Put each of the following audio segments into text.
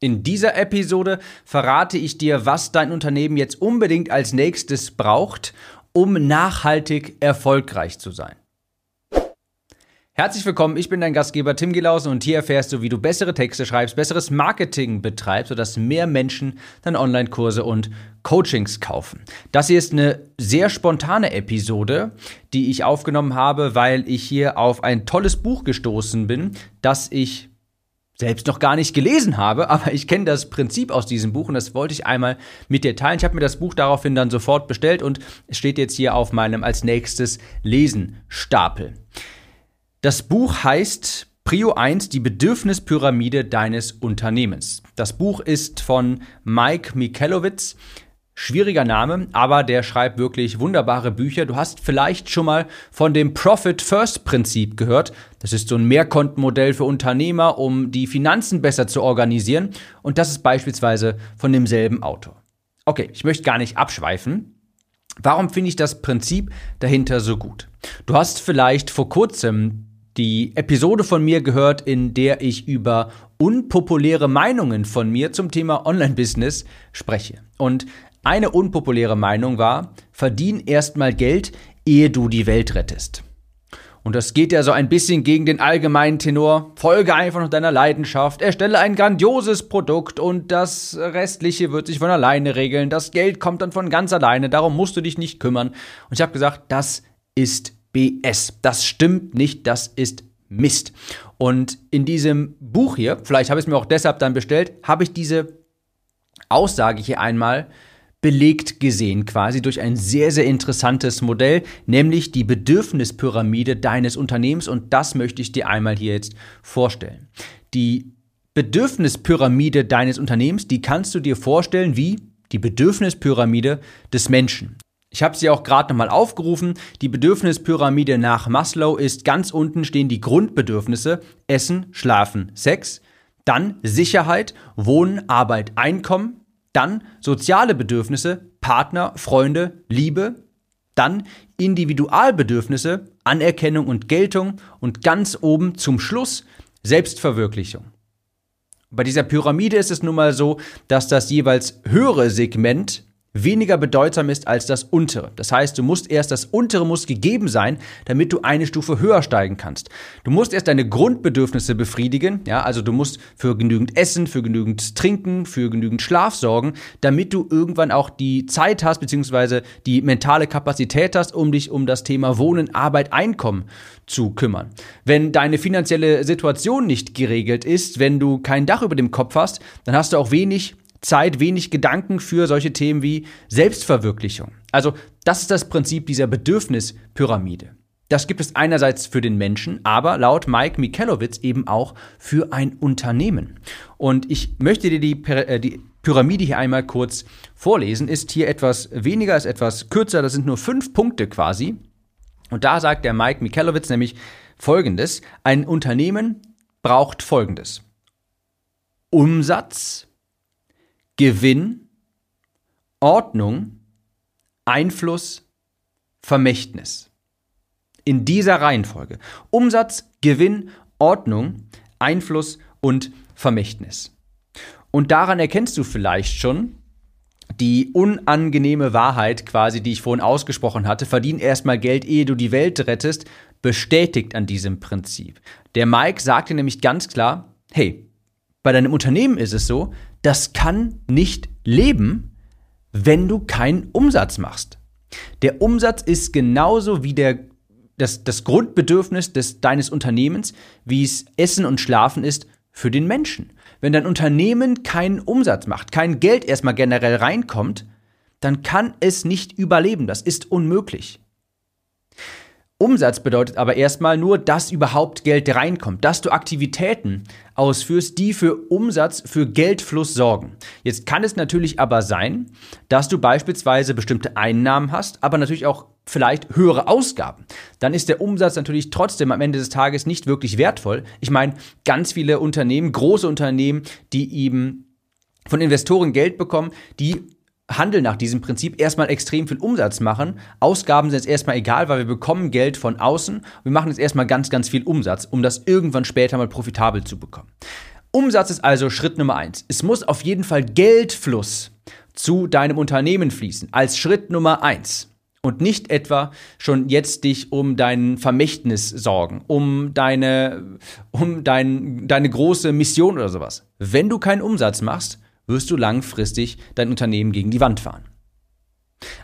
In dieser Episode verrate ich dir, was dein Unternehmen jetzt unbedingt als nächstes braucht, um nachhaltig erfolgreich zu sein. Herzlich willkommen, ich bin dein Gastgeber Tim Gelausen und hier erfährst du, wie du bessere Texte schreibst, besseres Marketing betreibst, sodass mehr Menschen deine Online-Kurse und Coachings kaufen. Das hier ist eine sehr spontane Episode, die ich aufgenommen habe, weil ich hier auf ein tolles Buch gestoßen bin, das ich selbst noch gar nicht gelesen habe, aber ich kenne das Prinzip aus diesem Buch und das wollte ich einmal mit dir teilen. Ich habe mir das Buch daraufhin dann sofort bestellt und es steht jetzt hier auf meinem als nächstes Lesenstapel. Das Buch heißt Prio 1, die Bedürfnispyramide deines Unternehmens. Das Buch ist von Mike Michalowitz. Schwieriger Name, aber der schreibt wirklich wunderbare Bücher. Du hast vielleicht schon mal von dem Profit First Prinzip gehört. Das ist so ein Mehrkontenmodell für Unternehmer, um die Finanzen besser zu organisieren. Und das ist beispielsweise von demselben Autor. Okay, ich möchte gar nicht abschweifen. Warum finde ich das Prinzip dahinter so gut? Du hast vielleicht vor kurzem die Episode von mir gehört, in der ich über unpopuläre Meinungen von mir zum Thema Online-Business spreche. Und eine unpopuläre Meinung war, verdien erstmal Geld, ehe du die Welt rettest. Und das geht ja so ein bisschen gegen den allgemeinen Tenor. Folge einfach noch deiner Leidenschaft, erstelle ein grandioses Produkt und das Restliche wird sich von alleine regeln. Das Geld kommt dann von ganz alleine, darum musst du dich nicht kümmern. Und ich habe gesagt, das ist BS. Das stimmt nicht, das ist Mist. Und in diesem Buch hier, vielleicht habe ich es mir auch deshalb dann bestellt, habe ich diese Aussage hier einmal belegt gesehen, quasi durch ein sehr, sehr interessantes Modell, nämlich die Bedürfnispyramide deines Unternehmens. Und das möchte ich dir einmal hier jetzt vorstellen. Die Bedürfnispyramide deines Unternehmens, die kannst du dir vorstellen wie die Bedürfnispyramide des Menschen. Ich habe sie auch gerade nochmal aufgerufen. Die Bedürfnispyramide nach Maslow ist ganz unten stehen die Grundbedürfnisse Essen, Schlafen, Sex, dann Sicherheit, Wohnen, Arbeit, Einkommen, dann soziale Bedürfnisse, Partner, Freunde, Liebe, dann Individualbedürfnisse, Anerkennung und Geltung und ganz oben zum Schluss Selbstverwirklichung. Bei dieser Pyramide ist es nun mal so, dass das jeweils höhere Segment weniger bedeutsam ist als das untere. Das heißt, du musst erst, das untere muss gegeben sein, damit du eine Stufe höher steigen kannst. Du musst erst deine Grundbedürfnisse befriedigen, ja, also du musst für genügend Essen, für genügend Trinken, für genügend Schlaf sorgen, damit du irgendwann auch die Zeit hast, beziehungsweise die mentale Kapazität hast, um dich um das Thema Wohnen, Arbeit, Einkommen zu kümmern. Wenn deine finanzielle Situation nicht geregelt ist, wenn du kein Dach über dem Kopf hast, dann hast du auch wenig Zeit, wenig Gedanken für solche Themen wie Selbstverwirklichung. Also das ist das Prinzip dieser Bedürfnispyramide. Das gibt es einerseits für den Menschen, aber laut Mike Michalowitz eben auch für ein Unternehmen. Und ich möchte dir die, äh, die Pyramide hier einmal kurz vorlesen. Ist hier etwas weniger, ist etwas kürzer, das sind nur fünf Punkte quasi. Und da sagt der Mike Michalowitz nämlich folgendes: Ein Unternehmen braucht folgendes: Umsatz, Gewinn, Ordnung, Einfluss, Vermächtnis. In dieser Reihenfolge. Umsatz, Gewinn, Ordnung, Einfluss und Vermächtnis. Und daran erkennst du vielleicht schon die unangenehme Wahrheit quasi, die ich vorhin ausgesprochen hatte, verdien erstmal Geld, ehe du die Welt rettest, bestätigt an diesem Prinzip. Der Mike sagte nämlich ganz klar, hey, bei deinem Unternehmen ist es so, das kann nicht leben, wenn du keinen Umsatz machst. Der Umsatz ist genauso wie der, das, das Grundbedürfnis des, deines Unternehmens, wie es Essen und Schlafen ist für den Menschen. Wenn dein Unternehmen keinen Umsatz macht, kein Geld erstmal generell reinkommt, dann kann es nicht überleben. Das ist unmöglich. Umsatz bedeutet aber erstmal nur, dass überhaupt Geld reinkommt, dass du Aktivitäten ausführst, die für Umsatz, für Geldfluss sorgen. Jetzt kann es natürlich aber sein, dass du beispielsweise bestimmte Einnahmen hast, aber natürlich auch vielleicht höhere Ausgaben. Dann ist der Umsatz natürlich trotzdem am Ende des Tages nicht wirklich wertvoll. Ich meine, ganz viele Unternehmen, große Unternehmen, die eben von Investoren Geld bekommen, die handeln nach diesem Prinzip, erstmal extrem viel Umsatz machen. Ausgaben sind jetzt erstmal egal, weil wir bekommen Geld von außen. Wir machen jetzt erstmal ganz, ganz viel Umsatz, um das irgendwann später mal profitabel zu bekommen. Umsatz ist also Schritt Nummer eins. Es muss auf jeden Fall Geldfluss zu deinem Unternehmen fließen, als Schritt Nummer eins. Und nicht etwa schon jetzt dich um dein Vermächtnis sorgen, um deine, um dein, deine große Mission oder sowas. Wenn du keinen Umsatz machst, wirst du langfristig dein Unternehmen gegen die Wand fahren.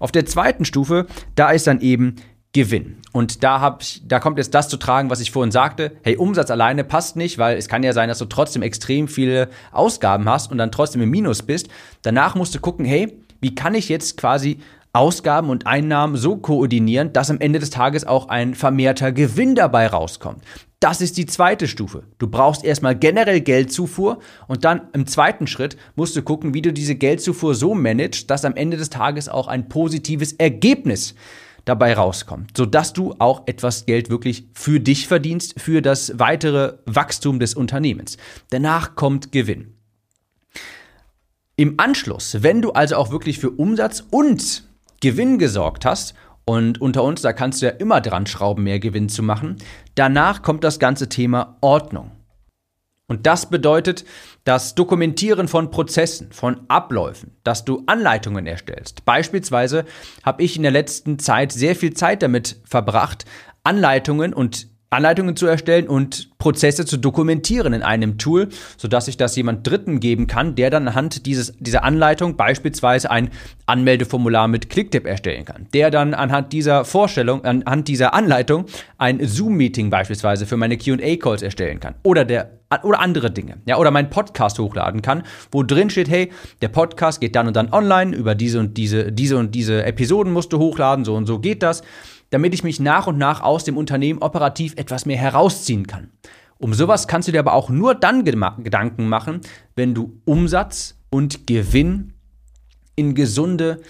Auf der zweiten Stufe, da ist dann eben Gewinn. Und da, hab ich, da kommt jetzt das zu tragen, was ich vorhin sagte. Hey, Umsatz alleine passt nicht, weil es kann ja sein, dass du trotzdem extrem viele Ausgaben hast und dann trotzdem im Minus bist. Danach musst du gucken, hey, wie kann ich jetzt quasi Ausgaben und Einnahmen so koordinieren, dass am Ende des Tages auch ein vermehrter Gewinn dabei rauskommt. Das ist die zweite Stufe. Du brauchst erstmal generell Geldzufuhr und dann im zweiten Schritt musst du gucken, wie du diese Geldzufuhr so managst, dass am Ende des Tages auch ein positives Ergebnis dabei rauskommt, sodass du auch etwas Geld wirklich für dich verdienst, für das weitere Wachstum des Unternehmens. Danach kommt Gewinn. Im Anschluss, wenn du also auch wirklich für Umsatz und Gewinn gesorgt hast, und unter uns, da kannst du ja immer dran schrauben, mehr Gewinn zu machen, danach kommt das ganze Thema Ordnung. Und das bedeutet das Dokumentieren von Prozessen, von Abläufen, dass du Anleitungen erstellst. Beispielsweise habe ich in der letzten Zeit sehr viel Zeit damit verbracht, Anleitungen und Anleitungen zu erstellen und Prozesse zu dokumentieren in einem Tool, sodass ich das jemand Dritten geben kann, der dann anhand dieses, dieser Anleitung beispielsweise ein Anmeldeformular mit Clicktip erstellen kann. Der dann anhand dieser Vorstellung, anhand dieser Anleitung ein Zoom-Meeting beispielsweise für meine QA-Calls erstellen kann. Oder der oder andere Dinge. Ja, oder meinen Podcast hochladen kann, wo drin steht, hey, der Podcast geht dann und dann online, über diese und diese, diese und diese Episoden musst du hochladen, so und so geht das damit ich mich nach und nach aus dem Unternehmen operativ etwas mehr herausziehen kann. Um sowas kannst du dir aber auch nur dann Gedanken machen, wenn du Umsatz und Gewinn in gesunde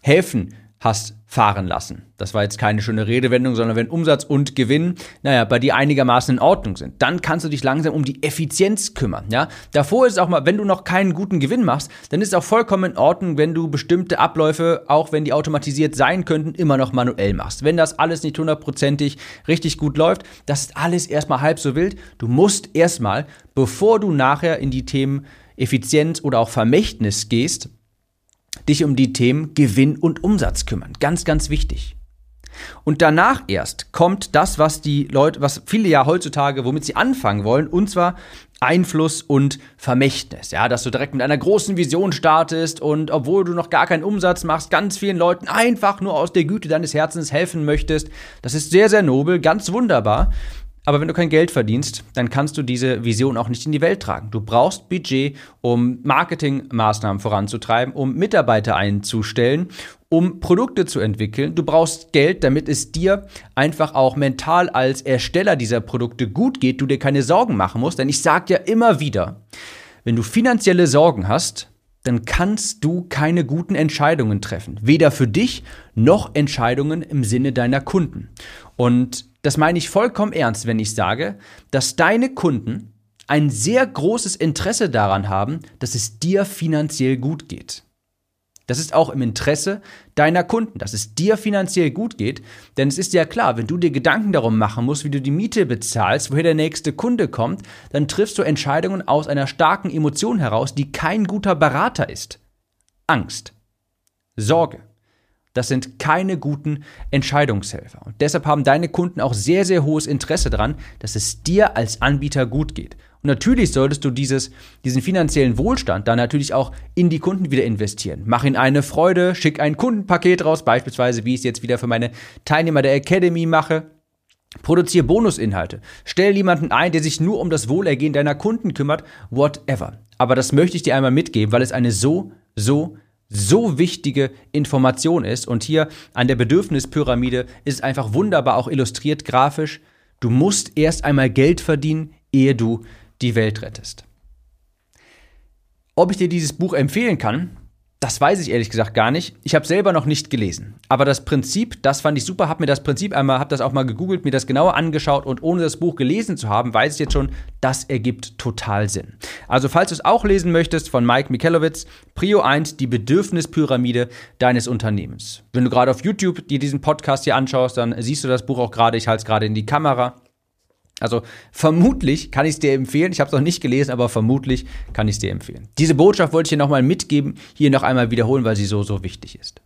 Häfen hast fahren lassen. Das war jetzt keine schöne Redewendung, sondern wenn Umsatz und Gewinn, naja, bei dir einigermaßen in Ordnung sind, dann kannst du dich langsam um die Effizienz kümmern, ja. Davor ist auch mal, wenn du noch keinen guten Gewinn machst, dann ist es auch vollkommen in Ordnung, wenn du bestimmte Abläufe, auch wenn die automatisiert sein könnten, immer noch manuell machst. Wenn das alles nicht hundertprozentig richtig gut läuft, das ist alles erstmal halb so wild. Du musst erstmal, bevor du nachher in die Themen Effizienz oder auch Vermächtnis gehst, dich um die Themen Gewinn und Umsatz kümmern. Ganz, ganz wichtig. Und danach erst kommt das, was die Leute, was viele ja heutzutage, womit sie anfangen wollen, und zwar Einfluss und Vermächtnis. Ja, dass du direkt mit einer großen Vision startest und obwohl du noch gar keinen Umsatz machst, ganz vielen Leuten einfach nur aus der Güte deines Herzens helfen möchtest. Das ist sehr, sehr nobel, ganz wunderbar. Aber wenn du kein Geld verdienst, dann kannst du diese Vision auch nicht in die Welt tragen. Du brauchst Budget, um Marketingmaßnahmen voranzutreiben, um Mitarbeiter einzustellen, um Produkte zu entwickeln. Du brauchst Geld, damit es dir einfach auch mental als Ersteller dieser Produkte gut geht, du dir keine Sorgen machen musst. Denn ich sage ja immer wieder, wenn du finanzielle Sorgen hast, dann kannst du keine guten Entscheidungen treffen. Weder für dich noch Entscheidungen im Sinne deiner Kunden. Und das meine ich vollkommen ernst, wenn ich sage, dass deine Kunden ein sehr großes Interesse daran haben, dass es dir finanziell gut geht. Das ist auch im Interesse deiner Kunden, dass es dir finanziell gut geht. Denn es ist ja klar, wenn du dir Gedanken darum machen musst, wie du die Miete bezahlst, woher der nächste Kunde kommt, dann triffst du Entscheidungen aus einer starken Emotion heraus, die kein guter Berater ist. Angst, Sorge. Das sind keine guten Entscheidungshelfer. Und deshalb haben deine Kunden auch sehr, sehr hohes Interesse daran, dass es dir als Anbieter gut geht. Und natürlich solltest du dieses, diesen finanziellen Wohlstand dann natürlich auch in die Kunden wieder investieren. Mach ihnen eine Freude, schick ein Kundenpaket raus, beispielsweise wie ich es jetzt wieder für meine Teilnehmer der Academy mache. Produziere Bonusinhalte. Stell jemanden ein, der sich nur um das Wohlergehen deiner Kunden kümmert, whatever. Aber das möchte ich dir einmal mitgeben, weil es eine so, so, so wichtige Information ist. Und hier an der Bedürfnispyramide ist einfach wunderbar auch illustriert grafisch. Du musst erst einmal Geld verdienen, ehe du die Welt rettest. Ob ich dir dieses Buch empfehlen kann, das weiß ich ehrlich gesagt gar nicht. Ich habe selber noch nicht gelesen. Aber das Prinzip, das fand ich super, habe mir das Prinzip einmal, habe das auch mal gegoogelt, mir das genauer angeschaut und ohne das Buch gelesen zu haben, weiß ich jetzt schon, das ergibt total Sinn. Also falls du es auch lesen möchtest von Mike Michalowitz, Prio 1, die Bedürfnispyramide deines Unternehmens. Wenn du gerade auf YouTube dir diesen Podcast hier anschaust, dann siehst du das Buch auch gerade, ich halte es gerade in die Kamera. Also vermutlich kann ich es dir empfehlen. Ich habe es noch nicht gelesen, aber vermutlich kann ich es dir empfehlen. Diese Botschaft wollte ich dir nochmal mitgeben, hier noch einmal wiederholen, weil sie so, so wichtig ist.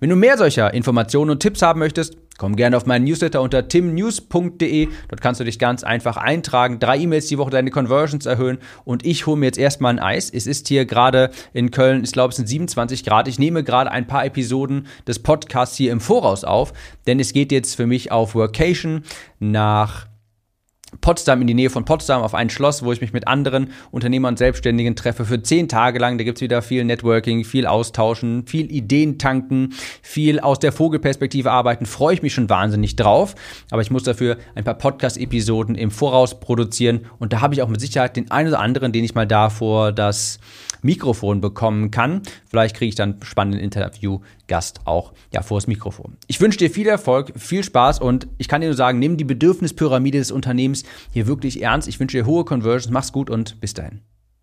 Wenn du mehr solcher Informationen und Tipps haben möchtest, komm gerne auf meinen Newsletter unter timnews.de. Dort kannst du dich ganz einfach eintragen, drei E-Mails die Woche deine Conversions erhöhen und ich hole mir jetzt erstmal ein Eis. Es ist hier gerade in Köln, ich glaube es sind 27 Grad. Ich nehme gerade ein paar Episoden des Podcasts hier im Voraus auf, denn es geht jetzt für mich auf Workation nach Potsdam, in die Nähe von Potsdam, auf ein Schloss, wo ich mich mit anderen Unternehmern und Selbstständigen treffe für zehn Tage lang. Da gibt's wieder viel Networking, viel Austauschen, viel Ideen tanken, viel aus der Vogelperspektive arbeiten. Freue ich mich schon wahnsinnig drauf. Aber ich muss dafür ein paar Podcast-Episoden im Voraus produzieren. Und da habe ich auch mit Sicherheit den einen oder anderen, den ich mal da vor das Mikrofon bekommen kann. Vielleicht kriege ich dann spannenden Interviewgast auch ja, vor das Mikrofon. Ich wünsche dir viel Erfolg, viel Spaß und ich kann dir nur sagen, nimm die Bedürfnispyramide des Unternehmens hier wirklich ernst. Ich wünsche dir hohe Conversions, mach's gut und bis dahin.